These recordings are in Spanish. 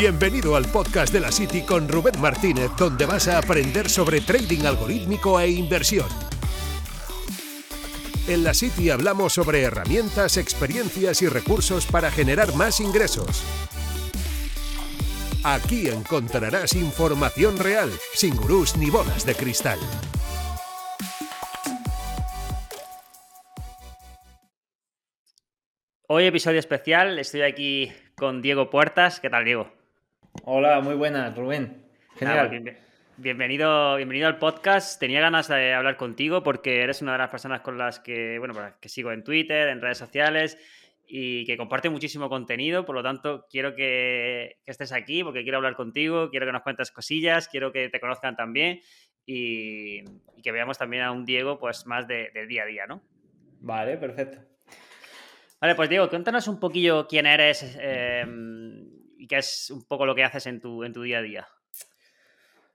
Bienvenido al podcast de la City con Rubén Martínez, donde vas a aprender sobre trading algorítmico e inversión. En la City hablamos sobre herramientas, experiencias y recursos para generar más ingresos. Aquí encontrarás información real, sin gurús ni bolas de cristal. Hoy episodio especial, estoy aquí con Diego Puertas. ¿Qué tal, Diego? Hola, muy buenas, Rubén. Genial. bienvenido, bienvenido al podcast. Tenía ganas de hablar contigo porque eres una de las personas con las que, bueno, que sigo en Twitter, en redes sociales y que comparte muchísimo contenido. Por lo tanto, quiero que, estés aquí porque quiero hablar contigo, quiero que nos cuentes cosillas, quiero que te conozcan también y, que veamos también a un Diego pues más del día a día, ¿no? Vale, perfecto. Vale, pues Diego, cuéntanos un poquillo quién eres em, y qué es un poco lo que haces en tu, en tu día a día.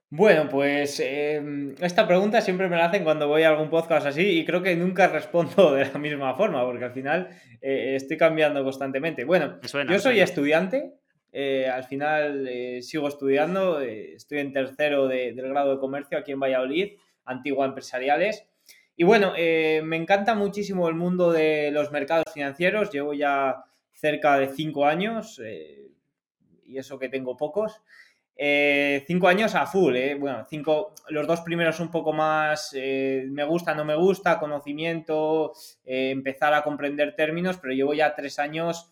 Bueno, pues em, esta pregunta siempre me la hacen cuando voy a algún podcast así y creo que nunca respondo de la misma forma porque al final eh, estoy cambiando constantemente. Bueno, yo soy estudiante, eh, al final eh, sigo estudiando, estoy en tercero del grado de comercio aquí en Valladolid, Antigua Empresariales. Y bueno, me encanta muchísimo el mundo de los mercados financieros. Llevo ya cerca de cinco años, eh, y eso que tengo pocos. Eh, cinco años a full, Bueno, cinco, los dos primeros un poco más me gusta, no me gusta, conocimiento, empezar a comprender términos, pero llevo ya tres años,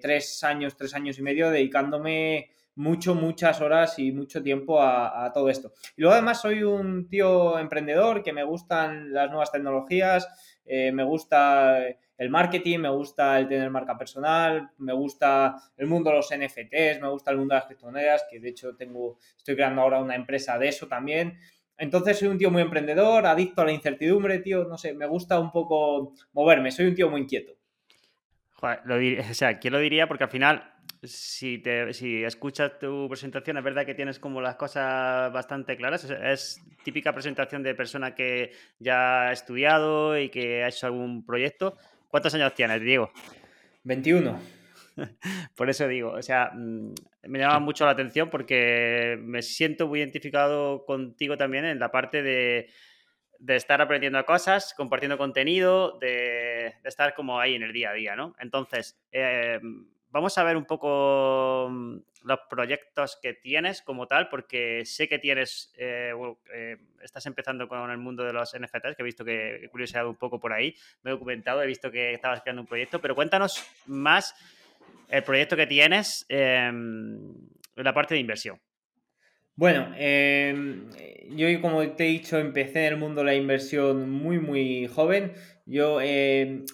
tres años, tres años y medio dedicándome mucho, muchas horas y mucho tiempo a, todo esto. Y luego además soy un tío emprendedor que me gustan las nuevas tecnologías, eh, me gusta el marketing, me gusta el tener marca personal, me gusta el mundo de los NFTs, me gusta el mundo de las criptomonedas, que de hecho tengo, estoy creando ahora una empresa de eso también. Entonces soy un tío muy emprendedor, adicto a la incertidumbre, tío, no sé, me gusta un poco moverme, soy un tío muy inquieto. Joder, lo o sea, ¿quién lo diría? Porque al final si, te, si escuchas tu presentación, es verdad que tienes como las cosas bastante claras. Es, típica presentación de persona que ya ha estudiado y que ha hecho algún proyecto. ¿Cuántos años tienes, Diego? 21. Por eso digo, o sea, mm, me llama mucho la atención porque me siento muy identificado contigo también en la parte de, de estar aprendiendo cosas, compartiendo contenido, de, de, estar como ahí en el día a día, ¿no? Entonces, eh, vamos a ver un poco mm, los proyectos que tienes como tal, porque sé que tienes, eh, eh, estás empezando con el mundo de los NFTs, que he visto que he curioseado un poco por ahí, me he documentado, he visto que estabas creando un proyecto, pero cuéntanos más el proyecto que tienes em, en la parte de inversión. Bueno, em, yo como te he dicho, empecé en el mundo de la inversión muy, muy joven. Yo em,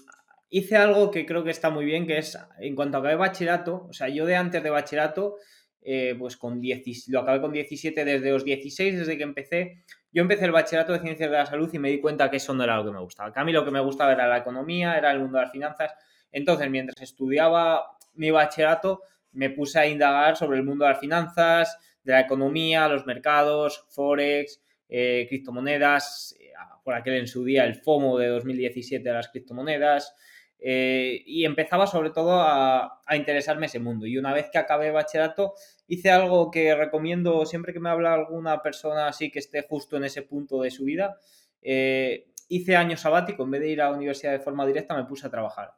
hice algo que creo que está muy bien, que es en cuanto acabé bachillerato, o sea, yo de antes de bachillerato, eh, pues con 10, lo acabé con 17, desde los 16, desde que empecé, yo empecé el bachillerato de ciencias de la salud y me di cuenta que eso no era lo que me gustaba. Que a mí lo que me gustaba era la economía, era el mundo de las finanzas. Entonces, mientras estudiaba mi bachillerato, me puse a indagar sobre el mundo de las finanzas, de la economía, los mercados, forex, eh, criptomonedas, eh, por aquel en su día el FOMO de 2017 de las criptomonedas, eh, y empezaba sobre todo a, interesarme ese mundo. Y una vez que acabé bachillerato, hice algo que recomiendo siempre que me habla alguna persona así que esté justo en ese punto de su vida. Eh, hice año sabático, en vez de ir a la universidad de forma directa, me puse a trabajar.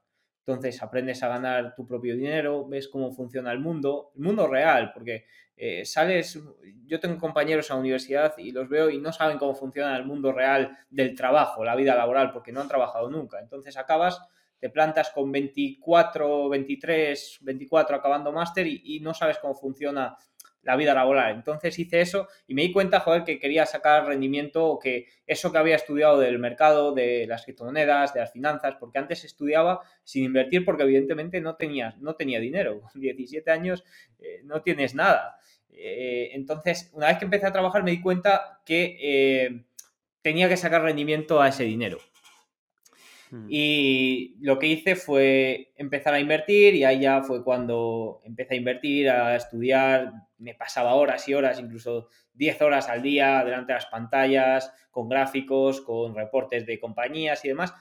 Entonces aprendes a ganar tu propio dinero, ves cómo funciona el mundo, el mundo real, porque eh, sales, yo tengo compañeros a la universidad y los veo y no saben cómo funciona el mundo real del trabajo, la vida laboral, porque no han trabajado nunca. Entonces acabas te plantas con 24, 23, 24 acabando máster y, no sabes cómo funciona la vida laboral. Entonces hice eso y me di cuenta, joder, que quería sacar rendimiento o que eso que había estudiado del mercado, de las criptomonedas, de las finanzas, porque antes estudiaba sin invertir porque evidentemente no, no tenía dinero. Con 17 años eh, no tienes nada. Eh, entonces, una vez que empecé a trabajar me di cuenta que eh, tenía que sacar rendimiento a ese dinero. Mm. Y lo que hice fue empezar a invertir y ahí ya fue cuando empecé a invertir, a estudiar, me pasaba horas y horas, incluso 10 horas al día delante de las pantallas, con gráficos, con reportes de compañías y demás.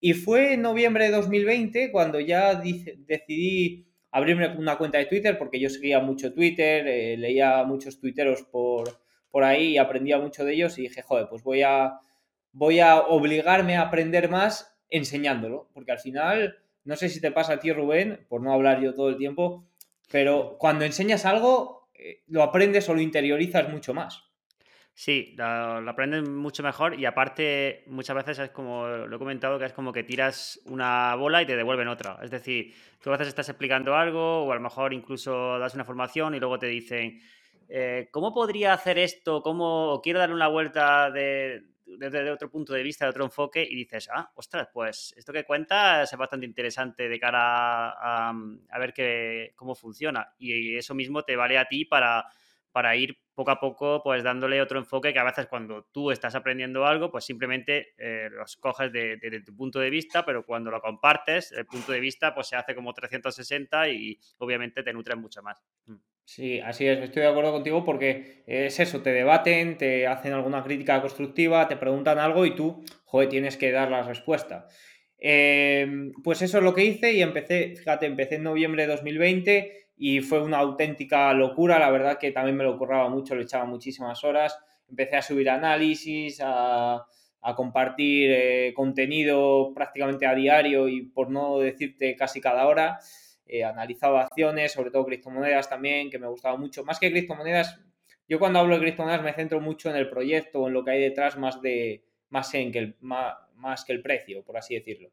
Y fue en noviembre de 2020 cuando ya decidí abrirme una cuenta de Twitter porque yo seguía mucho Twitter, eh, leía muchos tuiteros por, por ahí y aprendía mucho de ellos y dije, joder, pues voy a, voy a obligarme a aprender más enseñándolo, porque al final, no sé si te pasa a ti, Rubén, por no hablar yo todo el tiempo, pero cuando enseñas algo, eh, lo aprendes o lo interiorizas mucho más. Sí, lo, aprendes mucho mejor y aparte muchas veces es como, lo he comentado, que es como que tiras una bola y te devuelven otra. Es decir, tú a veces estás explicando algo o a lo mejor incluso das una formación y luego te dicen, eh, ¿cómo podría hacer esto? ¿Cómo quiero darle una vuelta de, desde otro punto de vista, de otro enfoque, y dices, ah, ostras, pues esto que cuenta es bastante interesante de cara a, a ver que, cómo funciona. Y eso mismo te vale a ti para, para ir poco a poco pues dándole otro enfoque que a veces cuando tú estás aprendiendo algo pues simplemente eh, los coges desde de, tu punto de vista pero cuando lo compartes el punto de vista pues se hace como 360 y obviamente te nutre mucho más. Mm. Sí, así es, estoy de acuerdo contigo porque es eso, te debaten, te hacen alguna crítica constructiva, te preguntan algo y tú, joder, tienes que dar la respuesta. Em, pues eso es lo que hice y empecé, fíjate, empecé en noviembre de 2020 y fue una auténtica locura, la verdad que también me lo curraba mucho, le echaba muchísimas horas, empecé a subir análisis, a, compartir eh, contenido prácticamente a diario y por no decirte casi cada hora. Eh, analizaba acciones, sobre todo criptomonedas también, que me gustaba mucho. Más que criptomonedas, yo cuando hablo de criptomonedas me centro mucho en el proyecto, en lo que hay detrás, más, de, más, en que el, más, que el precio, por así decirlo.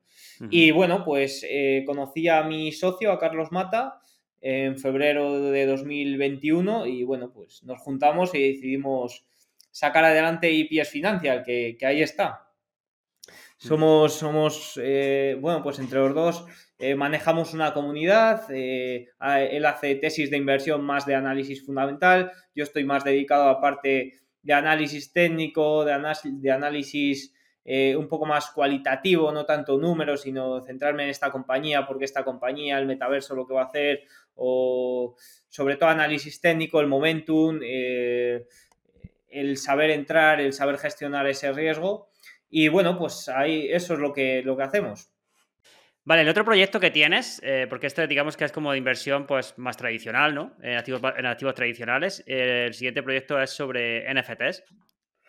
Y bueno, pues eh, conocí a mi socio, a Carlos Mata, en febrero de 2021 y bueno, pues nos juntamos y decidimos sacar adelante IPS Financial, que, que ahí está. Somos, somos eh, bueno, pues entre los dos eh, manejamos una comunidad, eh, él hace tesis de inversión más de análisis fundamental, yo estoy más dedicado a parte de análisis técnico, de, de análisis un poco más cualitativo, no tanto números, sino centrarme en esta compañía, porque esta compañía, el metaverso, lo que va a hacer, o sobre todo análisis técnico, el momentum, el saber entrar, el saber gestionar ese riesgo. Y bueno, pues ahí eso es lo que, lo que hacemos. Vale, el otro proyecto que tienes, eh, porque este digamos que es como de inversión pues más tradicional, ¿no? En activos, en activos tradicionales. el siguiente proyecto es sobre NFTs,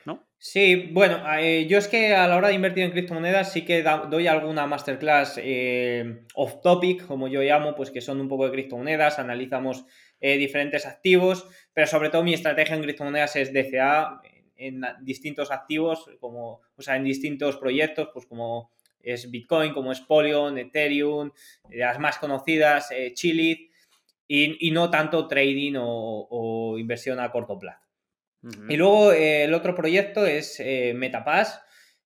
¿no? Sí, bueno, eh, yo es que a la hora de invertir en criptomonedas sí que doy alguna masterclass eh, off topic, como yo llamo, pues que son un poco de criptomonedas, analizamos diferentes activos, pero sobre todo mi estrategia en criptomonedas es DCA, en distintos activos, como, o sea, en distintos proyectos, pues como es Bitcoin, como es Polygon, Ethereum, las más conocidas, eh, Chili, y, no tanto trading o, inversión a corto plazo. Y luego eh, el otro proyecto es eh, Metapass,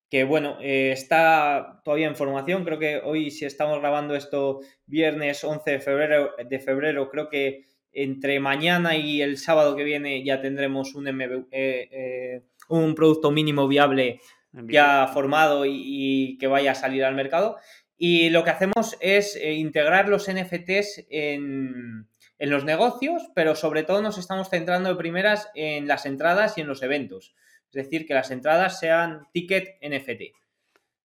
que bueno, está todavía en formación, creo que hoy si estamos grabando esto viernes 11 de febrero, de febrero creo que entre mañana y el sábado que viene ya tendremos un, eh, eh, un producto mínimo viable ya formado y, que vaya a salir al mercado. Y lo que hacemos es eh, integrar los NFTs en, en, los negocios, pero sobre todo nos estamos centrando de primeras en las entradas y en los eventos. Es decir, que las entradas sean ticket NFT.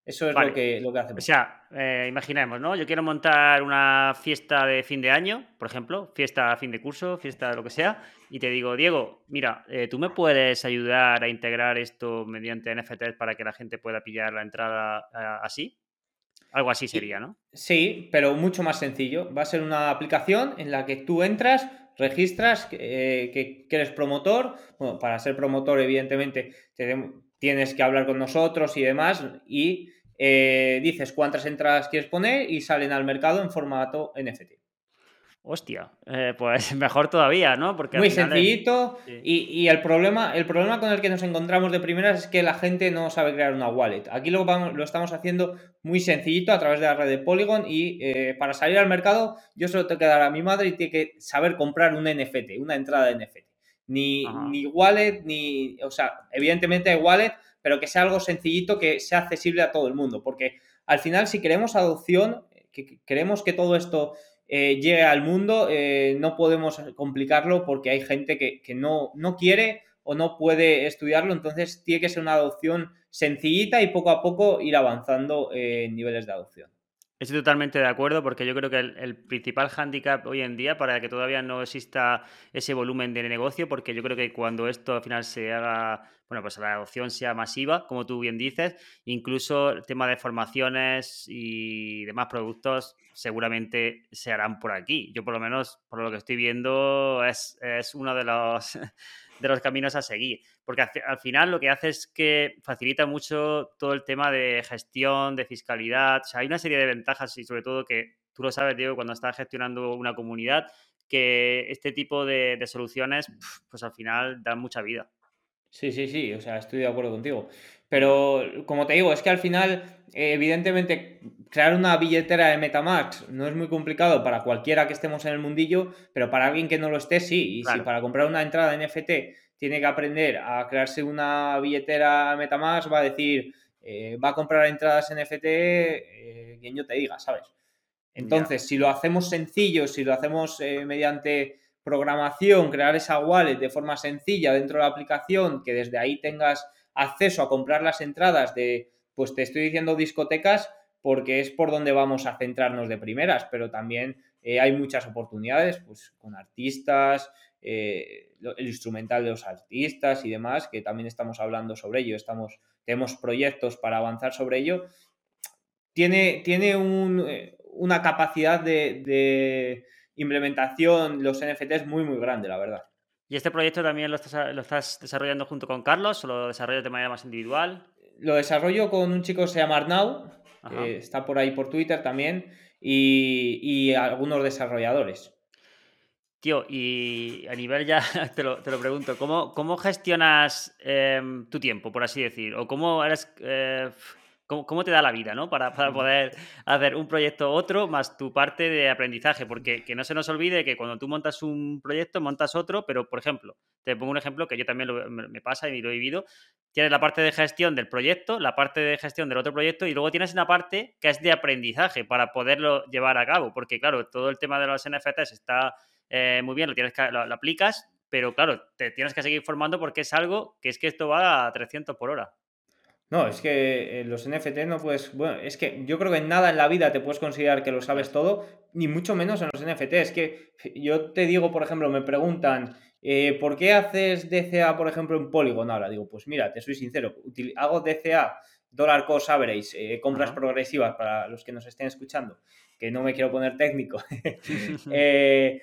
Eso es lo, que, lo que hacemos. O sea, eh, imaginemos, ¿no? Yo quiero montar una fiesta de fin de año, por ejemplo, fiesta a fin de curso, fiesta lo que sea, y te digo, Diego, mira, eh, ¿tú me puedes ayudar a integrar esto mediante NFTs para que la gente pueda pillar la entrada eh, así? Algo así sería, ¿no? Sí, pero mucho más sencillo. Va a ser una aplicación en la que tú entras, registras que, que, eres promotor. Bueno, para ser promotor, evidentemente, tienes que hablar con nosotros y demás. Y eh, dices cuántas entradas quieres poner y salen al mercado en formato NFT. Hostia, eh, pues mejor todavía, ¿no? Porque Muy sencillito. Y, el, problema, el problema con el que nos encontramos de primeras es que la gente no sabe crear una wallet. Aquí lo, lo estamos haciendo muy sencillito a través de la red de Polygon y eh, para salir al mercado yo solo tengo que dar a mi madre y tiene que saber comprar un NFT, una entrada de NFT. Ni, ni wallet, ni... O sea, evidentemente hay wallet, pero que sea algo sencillito, que sea accesible a todo el mundo, porque al final si queremos adopción, que queremos que todo esto eh, llegue al mundo, eh, no podemos complicarlo porque hay gente que, no, no quiere o no puede estudiarlo, entonces tiene que ser una adopción sencillita y poco a poco ir avanzando en niveles de adopción. Estoy totalmente de acuerdo porque yo creo que el, principal hándicap hoy en día para que todavía no exista ese volumen de negocio, porque yo creo que cuando esto al final se haga, bueno, pues la adopción sea masiva, como tú bien dices, incluso el tema de formaciones y demás productos seguramente se harán por aquí. Yo por lo menos, por lo que estoy viendo, es, es uno de los de los caminos a seguir. Porque al, final lo que hace es que facilita mucho todo el tema de gestión, de fiscalidad. O sea, hay una serie de ventajas y sobre todo que tú lo sabes, Diego, cuando estás gestionando una comunidad, que este tipo de, soluciones, pues al final dan mucha vida. Sí, sí, sí, o sea, estoy de acuerdo contigo. Pero como te digo, es que al final, evidentemente, crear una billetera de Metamax no es muy complicado para cualquiera que estemos en el mundillo, pero para alguien que no lo esté, sí. Y si para comprar una entrada NFT tiene que aprender a crearse una billetera Metamask, va a decir, eh, va a comprar entradas NFT, eh, quien yo te diga, ¿sabes? Entonces, si lo hacemos sencillo, si lo hacemos eh, mediante programación, crear esa wallet de forma sencilla dentro de la aplicación, que desde ahí tengas acceso a comprar las entradas de, pues te estoy diciendo discotecas, porque es por donde vamos a centrarnos de primeras, pero también eh, hay muchas oportunidades, pues con artistas, eh, el instrumental de los artistas y demás, que también estamos hablando sobre ello, estamos, tenemos proyectos para avanzar sobre ello. Tiene, tiene eh, una capacidad de, implementación, los NFTs, muy, muy grande, la verdad. ¿Y este proyecto también lo estás, lo estás desarrollando junto con Carlos o lo desarrollas de manera más individual? Lo desarrollo con un chico que se llama Arnau, está por ahí por Twitter también, y, algunos desarrolladores. Tío, y a nivel ya, te lo, pregunto, ¿cómo, cómo gestionas em, tu tiempo, por así decir? ¿O cómo eres... Eh, cómo, te da la vida, ¿no? Para, poder hacer un proyecto otro más tu parte de aprendizaje, porque que no se nos olvide que cuando tú montas un proyecto, montas otro, pero por ejemplo, te pongo un ejemplo que yo también me pasa y lo he vivido, tienes la parte de gestión del proyecto, la parte de gestión del otro proyecto y luego tienes una parte que es de aprendizaje para poderlo llevar a cabo, porque claro, todo el tema de los NFTs está eh, muy bien, lo, tienes que, lo, aplicas, pero claro, te tienes que seguir formando porque es algo que es que esto va a 300 por hora. No, es que eh, los NFT no puedes. Bueno, es que yo creo que en nada en la vida te puedes considerar que lo sabes todo, ni mucho menos en los NFT. Es que yo te digo, por ejemplo, me preguntan, eh, ¿por qué haces DCA, por ejemplo, en Polygon ahora? Digo, pues mira, te soy sincero, hago DCA, Dollar Cost Average, eh, compras progresivas para los que nos estén escuchando, que no me quiero poner técnico. eh, eh,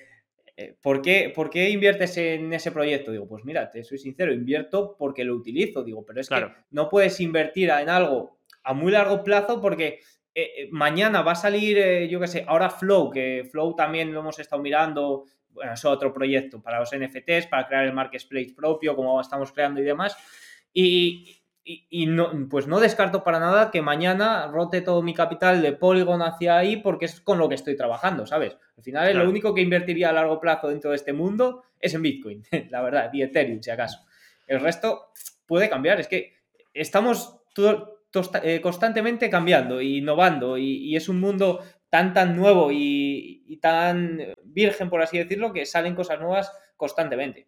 ¿por qué, ¿por qué, inviertes en ese proyecto? Digo, pues mira, te soy sincero, invierto porque lo utilizo, digo, pero es que no puedes invertir en algo a muy largo plazo porque eh, eh, mañana va a salir, yo qué sé, ahora Flow, que Flow también lo hemos estado mirando, bueno, es otro proyecto para los NFTs, para crear el marketplace propio, como estamos creando y demás. Y, y, no, pues no descarto para nada que mañana rote todo mi capital de Polygon hacia ahí porque es con lo que estoy trabajando, ¿sabes? Al final lo único que invertiría a largo plazo dentro de este mundo es en Bitcoin, la verdad, y Ethereum si acaso. El resto puede cambiar, es que estamos eh, constantemente cambiando innovando y, es un mundo tan tan nuevo y tan virgen, por así decirlo, que salen cosas nuevas constantemente.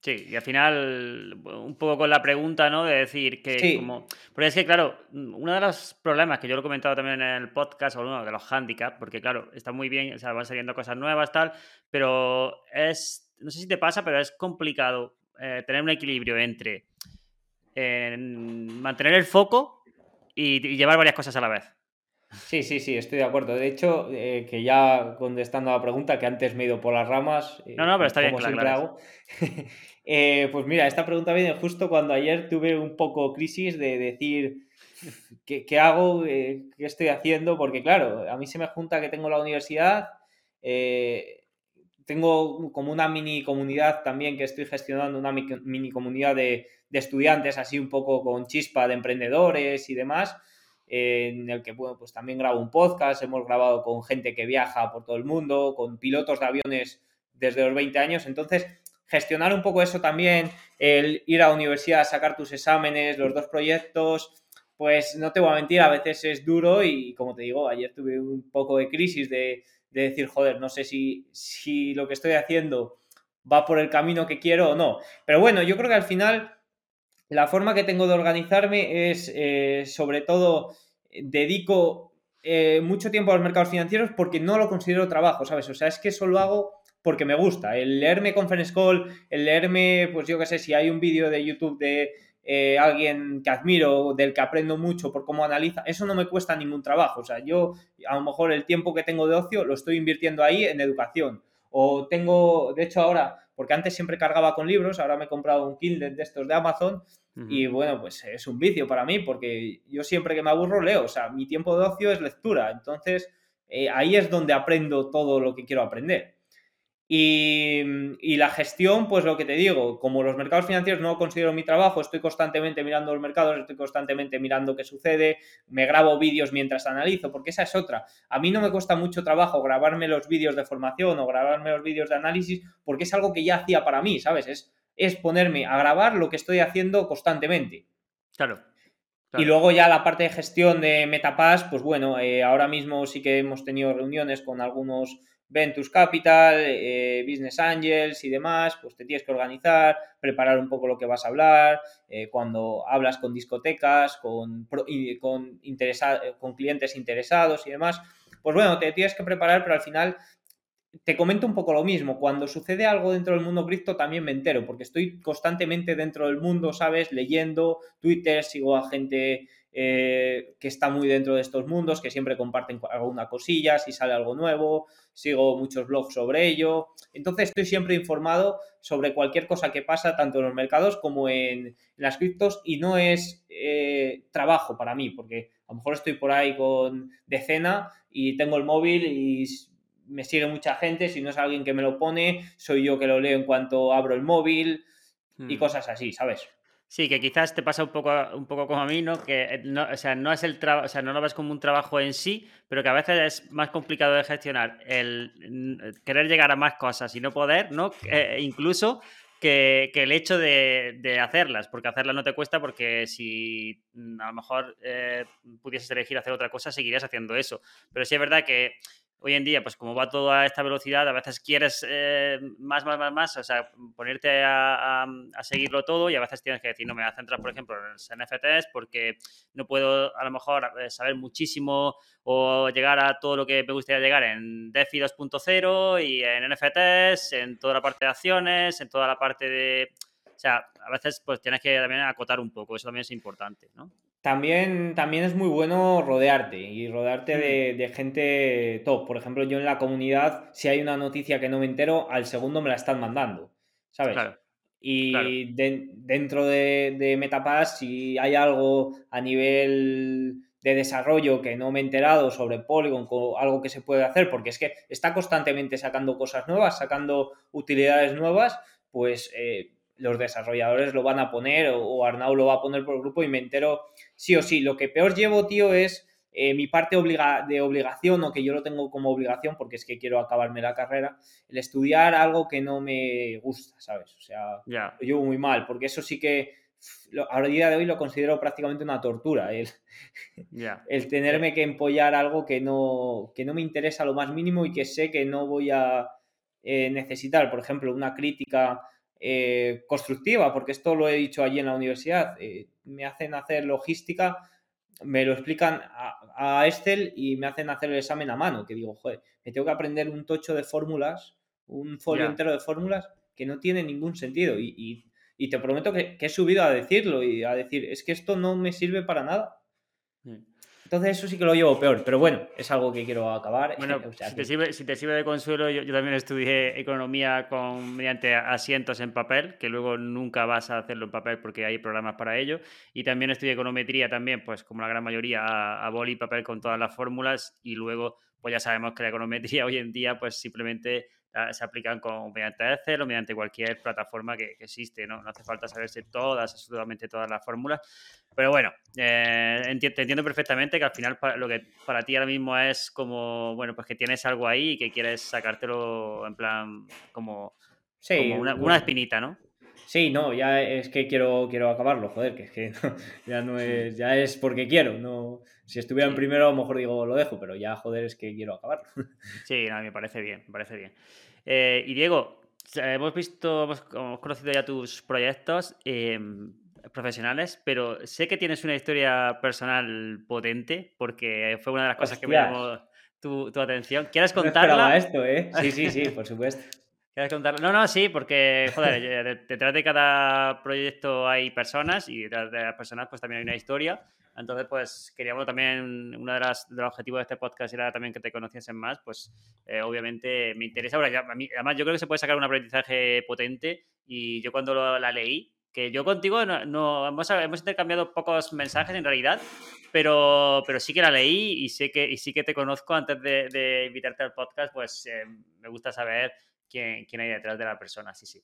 Sí, y al final, un poco con la pregunta, ¿no? De decir que como... Porque es que, claro, uno de los problemas que yo lo he comentado también en el podcast, o uno de los handicaps, porque claro, está muy bien, o sea, van saliendo cosas nuevas, tal, pero es, no sé si te pasa, pero es complicado eh, tener un equilibrio entre mantener el foco y llevar varias cosas a la vez. Sí, sí, sí, estoy de acuerdo. De hecho, eh, que ya contestando a la pregunta, que antes me he ido por las ramas. no, no, pero está bien, claro. Eh, pues mira, esta pregunta viene justo cuando ayer tuve un poco crisis de decir qué, hago, eh, qué estoy haciendo, porque claro, a mí se me junta que tengo la universidad, tengo como una mini comunidad también que estoy gestionando, una mini comunidad de, de estudiantes así un poco con chispa de emprendedores y demás en el que bueno, pues también grabo un podcast, hemos grabado con gente que viaja por todo el mundo, con pilotos de aviones desde los 20 años, entonces gestionar un poco eso también, el ir a la universidad a sacar tus exámenes, los dos proyectos, pues no te voy a mentir, a veces es duro y como te digo, ayer tuve un poco de crisis de, decir, joder, no sé si, si lo que estoy haciendo va por el camino que quiero o no. Pero bueno, yo creo que al final la forma que tengo de organizarme es, eh, sobre todo, dedico eh, mucho tiempo a los mercados financieros porque no lo considero trabajo, ¿sabes? O sea, es que eso lo hago porque me gusta. El leerme Conference Call, el leerme, pues yo qué sé, si hay un vídeo de YouTube de eh, alguien que admiro, del que aprendo mucho por cómo analiza, eso no me cuesta ningún trabajo. O sea, yo a lo mejor el tiempo que tengo de ocio lo estoy invirtiendo ahí en educación. O tengo, de hecho ahora, porque antes siempre cargaba con libros, ahora me he comprado un Kindle de estos de Amazon y bueno, pues es un vicio para mí porque yo siempre que me aburro leo, o sea, mi tiempo de ocio es lectura, entonces eh, ahí es donde aprendo todo lo que quiero aprender. Y, la gestión, pues lo que te digo, como los mercados financieros no considero mi trabajo, estoy constantemente mirando los mercados, estoy constantemente mirando qué sucede, me grabo vídeos mientras analizo, porque esa es otra. A mí no me cuesta mucho trabajo grabarme los vídeos de formación o grabarme los vídeos de análisis, porque es algo que ya hacía para mí, ¿sabes? Es, es ponerme a grabar lo que estoy haciendo constantemente. Claro. Y luego ya la parte de gestión de Metapass, pues bueno, eh, ahora mismo sí que hemos tenido reuniones con algunos Ventus Capital, eh, Business Angels y demás, pues te tienes que organizar, preparar un poco lo que vas a hablar, eh, cuando hablas con discotecas, con, con, con clientes interesados y demás, pues bueno, te tienes que preparar, pero al final te comento un poco lo mismo. Cuando sucede algo dentro del mundo cripto también me entero, porque estoy constantemente dentro del mundo, ¿sabes? Leyendo Twitter, sigo a gente eh, que está muy dentro de estos mundos, que siempre comparten alguna cosilla, si sale algo nuevo, sigo muchos blogs sobre ello. Entonces estoy siempre informado sobre cualquier cosa que pasa, tanto en los mercados como en, las criptos, y no es eh, trabajo para mí, porque a lo mejor estoy por ahí con decena y tengo el móvil y me sigue mucha gente, si no es alguien que me lo pone, soy yo que lo leo en cuanto abro el móvil y hmm. cosas así, ¿sabes? Sí, que quizás te pasa un poco, un poco como a mí, ¿no? Que eh, no, o sea, no es el trabajo, o sea, no lo ves como un trabajo en sí, pero que a veces es más complicado de gestionar el querer llegar a más cosas y no poder, ¿no? Eh, incluso que, el hecho de, hacerlas, porque hacerlas no te cuesta, porque si a lo mejor eh, pudieses elegir hacer otra cosa, seguirías haciendo eso. Pero sí es verdad que hoy en día, pues como va todo a esta velocidad, a veces quieres eh, más, más, más, más, o sea, ponerte a, seguirlo todo y a veces tienes que decir, no, me voy a centrar, por ejemplo, en los NFTs porque no puedo a lo mejor eh, saber muchísimo o llegar a todo lo que me gustaría llegar en DeFi 2.0 y en NFTs, en toda la parte de acciones, en toda la parte de... O sea, a veces pues tienes que también acotar un poco, eso también es importante, ¿no? También, también es muy bueno rodearte y rodearte mm. de, gente top. Por ejemplo, yo en la comunidad, si hay una noticia que no me entero, al segundo me la están mandando, ¿sabes? Y dentro de, de Metapass, si hay algo a nivel de desarrollo que no me he enterado sobre Polygon, algo que se puede hacer, porque es que está constantemente sacando cosas nuevas, sacando utilidades nuevas, pues eh, los desarrolladores lo van a poner o, Arnau lo va a poner por el grupo y me entero sí o sí. Lo que peor llevo, tío, es eh, mi parte de obligación o que yo lo tengo como obligación porque es que quiero acabarme la carrera, el estudiar algo que no me gusta, ¿sabes? O sea, lo llevo muy mal porque eso sí que a día de hoy lo considero prácticamente una tortura, el, el tenerme que empollar algo que no, que no me interesa lo más mínimo y que sé que no voy a eh, necesitar, por ejemplo, una crítica eh, constructiva, porque esto lo he dicho allí en la universidad. Eh, me hacen hacer logística, me lo explican a, Excel y me hacen hacer el examen a mano, que digo, joder, me tengo que aprender un tocho de fórmulas, un folio entero de fórmulas que no tiene ningún sentido. Y, te prometo que, que, he subido a decirlo y a decir, es que esto no me sirve para nada. Mm. Entonces eso sí que lo llevo peor, pero bueno, es algo que quiero acabar. Bueno, si, te sirve, de consuelo, yo, también estudié economía con, mediante asientos en papel, que luego nunca vas a hacerlo en papel porque hay programas para ello. Y también estudié econometría también, pues como la gran mayoría, a, a boli y papel con todas las fórmulas. Y luego, pues ya sabemos que la econometría hoy en día, pues simplemente Ah, se aplican con, mediante Excel o mediante cualquier plataforma que, existe, ¿no? No hace falta saberse todas, absolutamente todas las fórmulas. Pero bueno, eh, te entiendo perfectamente que al final lo que para ti ahora mismo es como, bueno, pues que tienes algo ahí y que quieres sacártelo en plan como, una, espinita, ¿no? Sí, no, ya es que quiero, quiero acabarlo, joder, que es que ya no es, ya es porque quiero, no, si estuviera en primero, a lo mejor digo lo dejo, pero ya, joder, es que quiero acabarlo. Sí, no, me parece bien, me parece bien. Eh, y Diego, hemos visto, hemos, conocido ya tus proyectos. Em, profesionales, pero sé que tienes una historia personal potente porque fue una de las cosas que me llamó tu, atención. ¿Quieres contarla? No esto, ¿eh? Sí, sí, sí, por supuesto. ¿Quieres contarla? No, no, sí, porque, joder, detrás de cada proyecto hay personas y detrás de las personas pues también hay una historia. Entonces, pues queríamos también, uno de, de los objetivos de este podcast era también que te conociesen más, pues eh, obviamente me interesa. Ahora, ya, a mí, además, yo creo que se puede sacar un aprendizaje potente y yo cuando la leí, que yo contigo no, hemos, hemos, intercambiado pocos mensajes en realidad, pero, pero sí que la leí y sé que y sí que te conozco antes de, invitarte al podcast, pues eh, me gusta saber quién, quién hay detrás de la persona, sí, sí.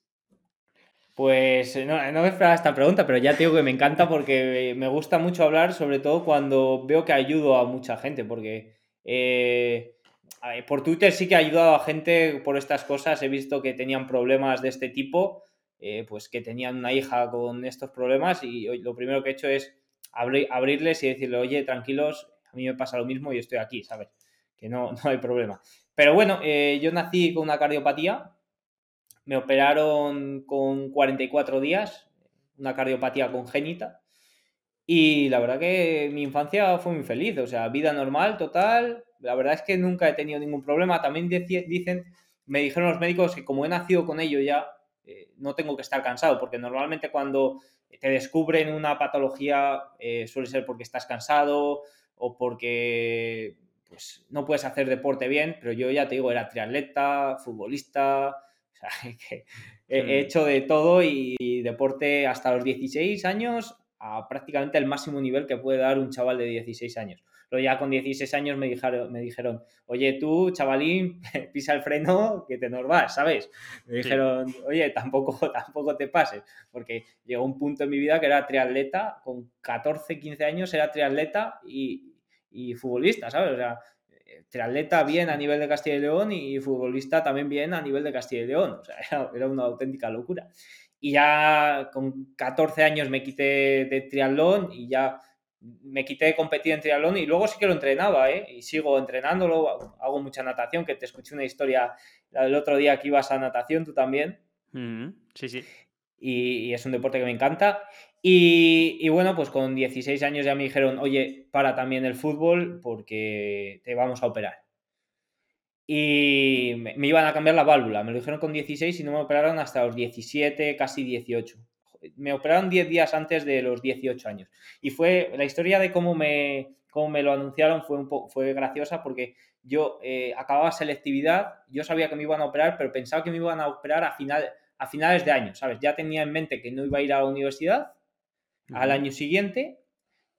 Pues no, no me esperaba esta pregunta, pero ya te digo que me encanta porque me gusta mucho hablar, sobre todo cuando veo que ayudo a mucha gente, porque eh, por Twitter sí que he ayudado a gente por estas cosas, he visto que tenían problemas de este tipo, eh, pues que tenían una hija con estos problemas y lo primero que he hecho es abrirles y decirle, oye, tranquilos, a mí me pasa lo mismo y estoy aquí, ¿sabes? Que no, no hay problema. Pero bueno, eh, yo nací con una cardiopatía, me operaron con 44 días, una cardiopatía congénita. Y la verdad que mi infancia fue muy feliz, o sea, vida normal, total. La verdad es que nunca he tenido ningún problema. También dicen, me dijeron los médicos que como he nacido con ello ya, eh, no tengo que estar cansado, porque normalmente cuando te descubren una patología eh, suele ser porque estás cansado o porque pues, no puedes hacer deporte bien, pero yo ya te digo, era triatleta, futbolista, o sea, que he hecho de todo y, deporte hasta los 16 años a prácticamente el máximo nivel que puede dar un chaval de 16 años. Pero ya con 16 años me dijeron, me dijeron oye, tú, chavalín, pisa el freno que te nos vas, ¿sabes? Me dijeron, oye, tampoco, tampoco te pases, porque llegó un punto en mi vida que era triatleta, con 14, 15 años era triatleta y, y futbolista, ¿sabes? O sea, triatleta bien a nivel de Castilla y León y futbolista también bien a nivel de Castilla y León. O sea, era, una auténtica locura. Y ya con 14 años me quité de triatlón y ya me quité de competir en triatlón y luego sí que lo entrenaba, ¿eh? Y sigo entrenándolo, hago mucha natación, que te escuché una historia el otro día que ibas a natación, tú también. Sí, sí. Y, es un deporte que me encanta. Y, bueno, pues con 16 años ya me dijeron, oye, para también el fútbol porque te vamos a operar. Y me, iban a cambiar la válvula, me lo dijeron con 16 y no me operaron hasta los 17, casi 18. Me operaron 10 días antes de los 18 años. Y fue la historia de cómo me, cómo me lo anunciaron fue, un fue graciosa porque yo eh, acababa selectividad, yo sabía que me iban a operar, pero pensaba que me iban a operar a, final, a finales de año, ¿sabes? Ya tenía en mente que no iba a ir a la universidad al año siguiente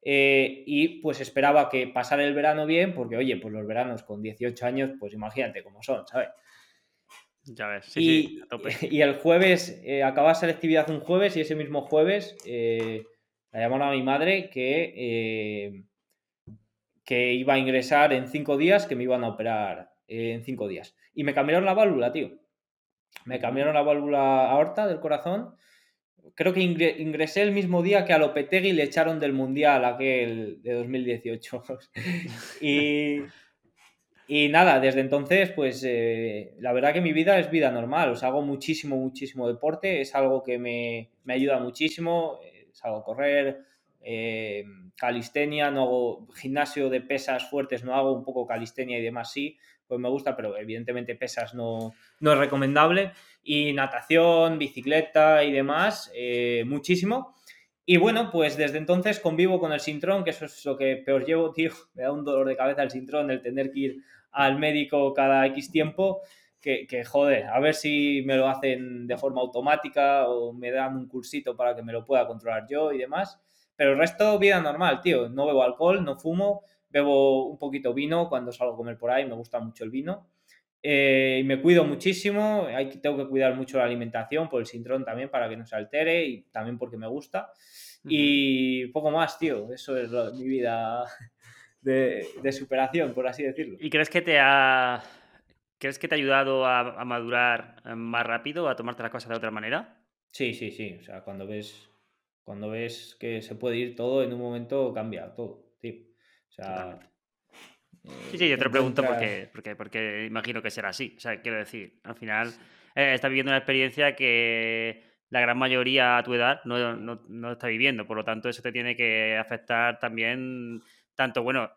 eh, y pues esperaba que pasara el verano bien, porque oye, pues los veranos con 18 años, pues imagínate cómo son, ¿sabes? Ya ves, sí, y, sí, a tope. y el jueves, eh, acababa selectividad un jueves y ese mismo jueves eh, la llamaron a mi madre que, eh, que iba a ingresar en cinco días, que me iban a operar en cinco días. Y me cambiaron la válvula, tío. Me cambiaron la válvula aorta del corazón creo que ingresé el mismo día que a Lopetegui le echaron del Mundial aquel de 2018. y, y nada, desde entonces, pues eh, la verdad que mi vida es vida normal. O sea, hago muchísimo, muchísimo deporte. Es algo que me, ayuda muchísimo. Salgo a correr, eh, calistenia, no hago gimnasio de pesas fuertes, no hago un poco calistenia y demás, sí pues me gusta, pero evidentemente pesas no, no es recomendable. Y natación, bicicleta y demás, eh, muchísimo. Y bueno, pues desde entonces convivo con el sintrón, que eso es lo que peor llevo, tío. Me da un dolor de cabeza el sintrón, el tener que ir al médico cada X tiempo. Que, que, joder, a ver si me lo hacen de forma automática o me dan un cursito para que me lo pueda controlar yo y demás. Pero el resto, vida normal, tío. No bebo alcohol, no fumo, bebo un poquito vino cuando salgo a comer por ahí, me gusta mucho el vino. Eh, y me cuido muchísimo, hay, tengo que cuidar mucho la alimentación por el sintrón también para que no se altere y también porque me gusta. Y poco más, tío, eso es mi vida de, superación, por así decirlo. ¿Y crees que te ha, ¿crees que te ha ayudado a, madurar eh, más rápido, a tomarte las cosas de otra manera? Sí, sí, sí, o sea, cuando ves, cuando ves que se puede ir todo, en un momento cambia todo, tío sea, sí, sí, yo te lo pregunto porque, porque, porque imagino que será así. O sea, quiero decir, al final eh, estás viviendo una experiencia que, la gran mayoría a tu edad no, no, no está viviendo. Por lo tanto, eso te tiene que afectar también, tanto, bueno,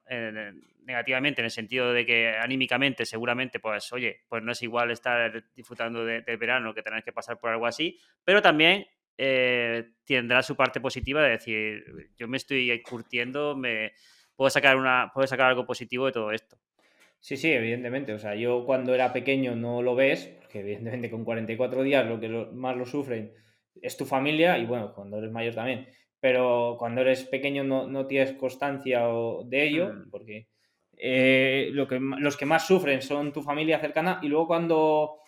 negativamente en el sentido de que anímicamente seguramente, pues, oye, pues no es igual estar disfrutando del verano que tener que pasar por algo así, pero también eh, tendrá su parte positiva de decir, yo me estoy curtiendo, me puedo sacar, una, puedo sacar algo positivo de todo esto. Sí, sí, evidentemente. O sea, yo cuando era pequeño no lo ves, porque evidentemente con 44 días lo que más lo sufren es tu familia y bueno, cuando eres mayor también. Pero cuando eres pequeño no, no tienes constancia de ello, mm. porque eh, lo que, los que más sufren son tu familia cercana y luego cuando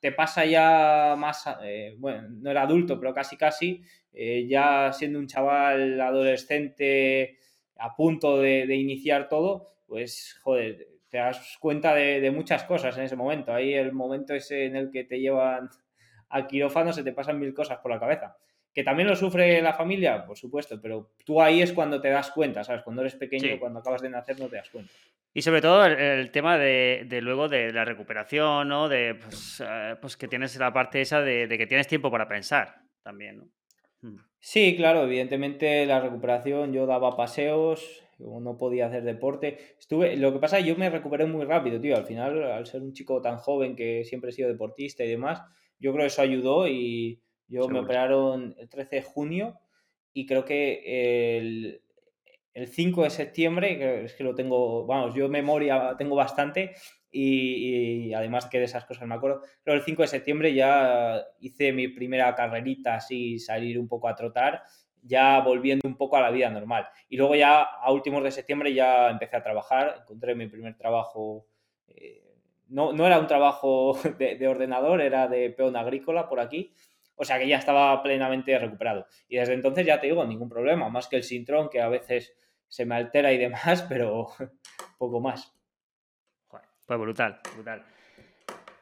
te pasa ya más, eh, bueno, no era adulto, pero casi casi, eh, ya siendo un chaval adolescente a punto de, de iniciar todo, pues joder, te das cuenta de, muchas cosas en ese momento. Ahí el momento ese en el que te llevan al quirófano se te pasan mil cosas por la cabeza. Que también lo sufre la familia, por supuesto, pero tú ahí es cuando te das cuenta, ¿sabes? Cuando eres pequeño, cuando acabas de nacer, no te das cuenta. Y sobre todo el, tema de, luego de la recuperación, ¿no? De pues, eh, pues que tienes la parte esa de, que tienes tiempo para pensar también, ¿no? Hmm. Sí, claro, evidentemente la recuperación, yo daba paseos, no podía hacer deporte. Estuve, lo que pasa es que yo me recuperé muy rápido, tío. Al final, al ser un chico tan joven que siempre he sido deportista y demás, yo creo que eso ayudó y yo me operaron el 13 de junio y creo que el, el 5 de septiembre, es que lo tengo, vamos, yo memoria tengo bastante y, además que de esas cosas me acuerdo, pero el 5 de septiembre ya hice mi primera carrerita así, salir un poco a trotar ya volviendo un poco a la vida normal. Y luego ya a últimos de septiembre ya empecé a trabajar, encontré mi primer trabajo, eh, no, no, era un trabajo de, ordenador, era de peón agrícola por aquí, o sea que ya estaba plenamente recuperado. Y desde entonces ya te digo, ningún problema, más que el sintrón que a veces se me altera y demás, pero poco más. Pues brutal, brutal.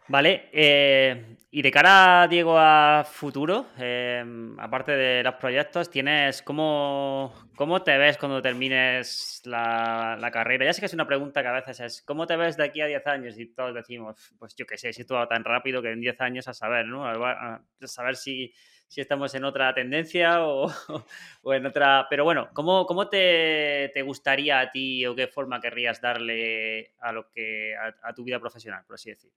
Vale, eh, y de cara, Diego, a futuro, eh, aparte de los proyectos, tienes cómo, cómo te ves cuando termines la, carrera. Ya sé que es una pregunta que a veces es, ¿cómo te ves de aquí a 10 años? Y todos decimos, pues yo qué sé, si todo tan rápido que en 10 años a saber, ¿no? A saber si si estamos en otra tendencia o, en otra... Pero bueno, ¿cómo, cómo te, gustaría a ti o qué forma querrías darle a, lo que, a, tu vida profesional, por así decir?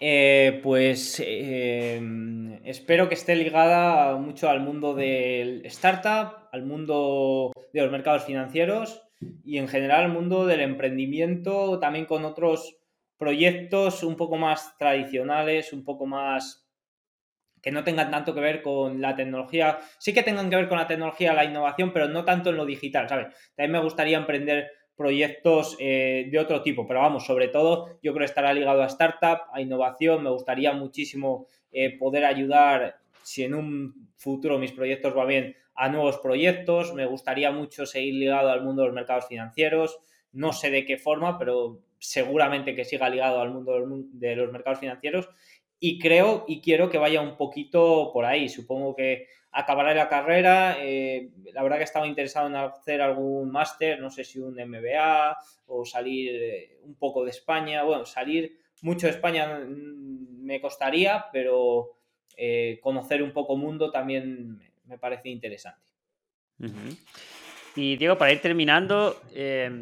Eh, pues em, espero que esté ligada mucho al mundo del startup, al mundo de los mercados financieros y en general al mundo del emprendimiento, también con otros proyectos un poco más tradicionales, un poco más que no tengan tanto que ver con la tecnología, sí que tengan que ver con la tecnología, la innovación, pero no tanto en lo digital, ¿sabes? También me gustaría emprender proyectos eh, de otro tipo, pero vamos, sobre todo yo creo que estará ligado a startup, a innovación, me gustaría muchísimo eh, poder ayudar, si en un futuro mis proyectos van bien, a nuevos proyectos, me gustaría mucho seguir ligado al mundo de los mercados financieros, no sé de qué forma, pero seguramente que siga ligado al mundo de los mercados financieros y creo y quiero que vaya un poquito por ahí. Supongo que acabará la carrera. Eh, la verdad que estaba interesado en hacer algún máster, no sé si un MBA o salir eh, un poco de España. Bueno, salir mucho de España mm, me costaría, pero eh, conocer un poco mundo también me parece interesante. Y Diego, para ir terminando,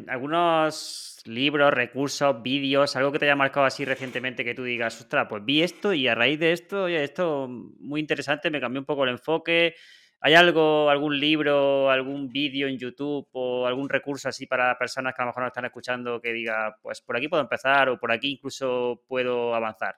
algunos libros, recursos, vídeos, algo que te haya marcado así recientemente que tú digas, ostras, pues vi esto y a raíz de esto, oye, esto muy interesante, me cambió un poco el enfoque. ¿Hay algo, algún libro, algún vídeo en YouTube o algún recurso así para personas que a lo mejor no están escuchando que diga, pues por aquí puedo empezar o por aquí incluso puedo avanzar?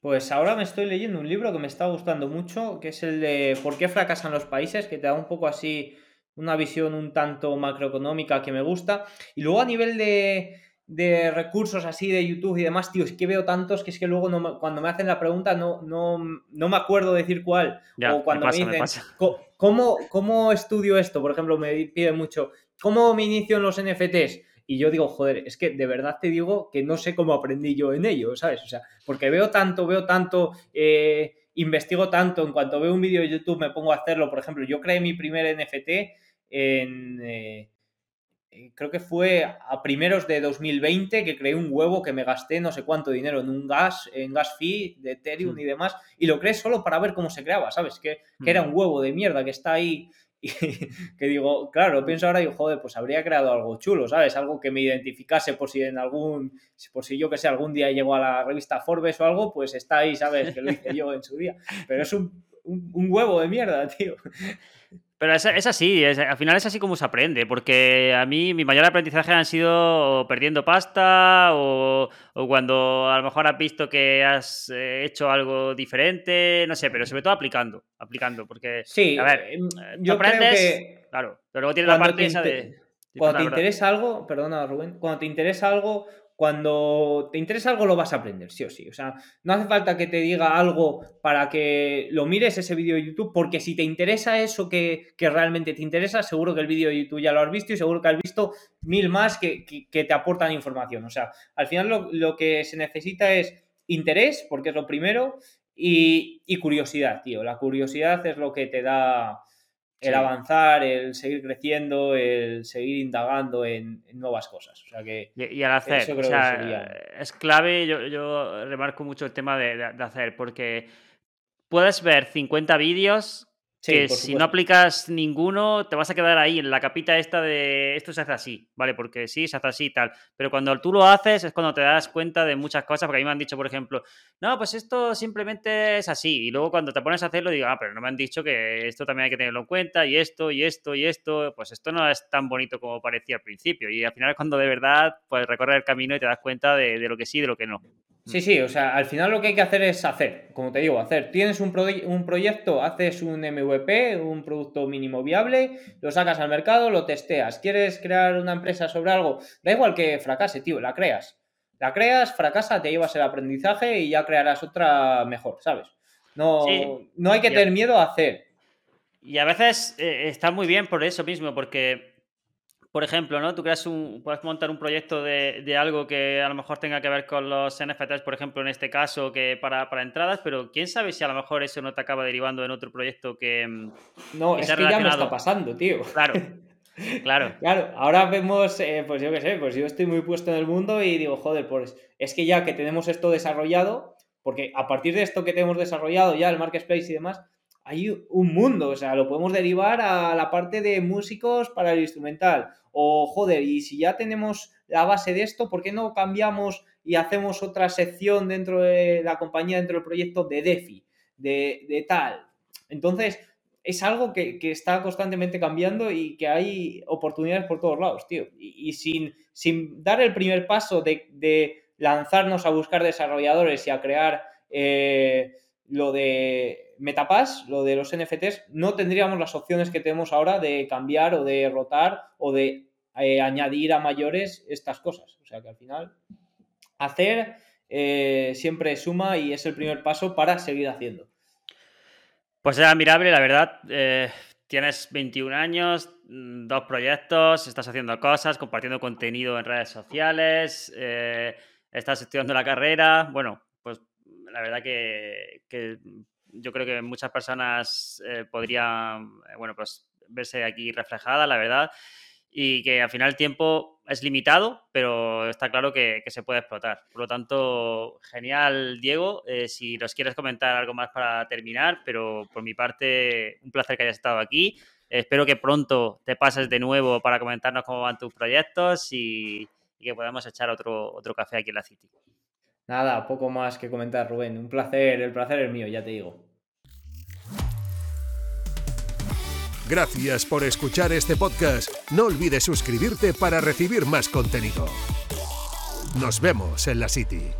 Pues ahora me estoy leyendo un libro que me está gustando mucho, que es el de ¿Por qué fracasan los países? que te da un poco así una visión un tanto macroeconómica que me gusta. Y luego a nivel de, de recursos así de YouTube y demás, tío, es que veo tantos que es que luego no cuando me hacen la pregunta no, no, no me acuerdo decir cuál. o cuando me, dicen, ¿cómo, ¿cómo, estudio esto? Por ejemplo, me piden mucho, ¿cómo me inicio en los NFTs? Y yo digo, joder, es que de verdad te digo que no sé cómo aprendí yo en ello, ¿sabes? O sea, porque veo tanto, veo tanto, eh, investigo tanto, en cuanto veo un vídeo de YouTube me pongo a hacerlo. Por ejemplo, yo creé mi primer NFT en, eh, eh, creo que fue a primeros de 2020 que creé un huevo que me gasté no sé cuánto dinero en un gas, en gas fee de Ethereum y demás, y lo creé solo para ver cómo se creaba, ¿sabes? Que, que era un huevo de mierda que está ahí y que digo, claro, pienso ahora y digo, joder, pues habría creado algo chulo, ¿sabes? Algo que me identificase por si en algún, por si yo que sé, algún día llego a la revista Forbes o algo, pues está ahí, ¿sabes? Que lo hice yo en su día. Pero es un, un huevo de mierda, tío. Pero es, así, al final es así como se aprende, porque a mí mi mayor aprendizaje han sido perdiendo pasta o, cuando a lo mejor has visto que has eh, hecho algo diferente, no sé, pero sobre todo aplicando, aplicando, porque, sí, a ver, em, eh, yo aprendes, que claro, pero luego tiene la parte esa de... Cuando te interesa algo, perdona Rubén, cuando te interesa algo, cuando te interesa algo lo vas a aprender, sí o sí. O sea, no hace falta que te diga algo para que lo mires ese vídeo de YouTube, porque si te interesa eso que, realmente te interesa, seguro que el vídeo de YouTube ya lo has visto y seguro que has visto mil más que, te aportan información. O sea, al final lo, lo, que se necesita es interés, porque es lo primero, y, y curiosidad, tío. La curiosidad es lo que te da el avanzar, el seguir creciendo, el seguir indagando en, nuevas cosas. O sea que y, al hacer, es clave, yo, yo, remarco mucho el tema de, de, hacer, porque puedes ver 50 vídeos que si no aplicas ninguno, te vas a quedar ahí en la capita esta de esto se hace así, ¿vale? Porque sí, se hace así y tal. Pero cuando tú lo haces es cuando te das cuenta de muchas cosas, porque a mí me han dicho, por ejemplo, no, pues esto simplemente es así. Y luego cuando te pones a hacerlo, digo, ah, pero no me han dicho que esto también hay que tenerlo en cuenta, y esto, y esto, y esto. Pues esto no es tan bonito como parecía al principio. Y al final es cuando de verdad puedes recorrer el camino y te das cuenta de, de lo que sí y de lo que no. Sí, sí, o sea, al final lo que hay que hacer es hacer, como te digo, hacer. Tienes un, un, proyecto, haces un MVP, un producto mínimo viable, lo sacas al mercado, lo testeas. ¿Quieres crear una empresa sobre algo? Da igual que fracase, tío, la creas. La creas, fracasa, te llevas el aprendizaje y ya crearás otra mejor, ¿sabes? No, no hay que tener miedo a hacer. Y a veces eh, está muy bien por eso mismo, porque por ejemplo, ¿no? Tú creas un, puedes montar un proyecto de, algo que a lo mejor tenga que ver con los NFTs, por ejemplo, en este caso, que para, entradas, pero quién sabe si a lo mejor eso no te acaba derivando en otro proyecto que. Mm, no, es que ya me está pasando, tío. Claro. Claro. claro, ahora vemos, eh, pues yo qué sé, pues yo estoy muy puesto en el mundo y digo, joder, pues es que ya que tenemos esto desarrollado, porque a partir de esto que tenemos desarrollado ya, el marketplace y demás, hay un mundo, o sea, lo podemos derivar a la parte de músicos para el instrumental. O, joder, y si ya tenemos la base de esto, ¿por qué no cambiamos y hacemos otra sección dentro de la compañía, dentro del proyecto de DeFi, de, tal? Entonces, es algo que, está constantemente cambiando y que hay oportunidades por todos lados, tío. Y, sin, sin, dar el primer paso de, lanzarnos a buscar desarrolladores y a crear eh, lo de Metapass, lo de los NFTs, no tendríamos las opciones que tenemos ahora de cambiar o de rotar o de eh, añadir a mayores estas cosas. O sea que al final, hacer eh, siempre suma y es el primer paso para seguir haciendo. Pues es admirable, la verdad. Eh, tienes 21 años, mm, dos proyectos, estás haciendo cosas, compartiendo contenido en redes sociales, estás estudiando la carrera. Bueno, la verdad que, yo creo que muchas personas eh, podrían, eh, bueno, pues verse aquí reflejada, la verdad, y que al final el tiempo es limitado, pero está claro que, se puede explotar. Por lo tanto, genial, Diego. Eh, si nos quieres comentar algo más para terminar, pero por mi parte, un placer que hayas estado aquí. espero que pronto te pases de nuevo para comentarnos cómo van tus proyectos y, y que podamos echar otro, otro café aquí en la City. Nada, poco más que comentar, Rubén. Un placer, el placer es mío, ya te digo. Gracias por escuchar este podcast. No olvides suscribirte para recibir más contenido. Nos vemos en la City.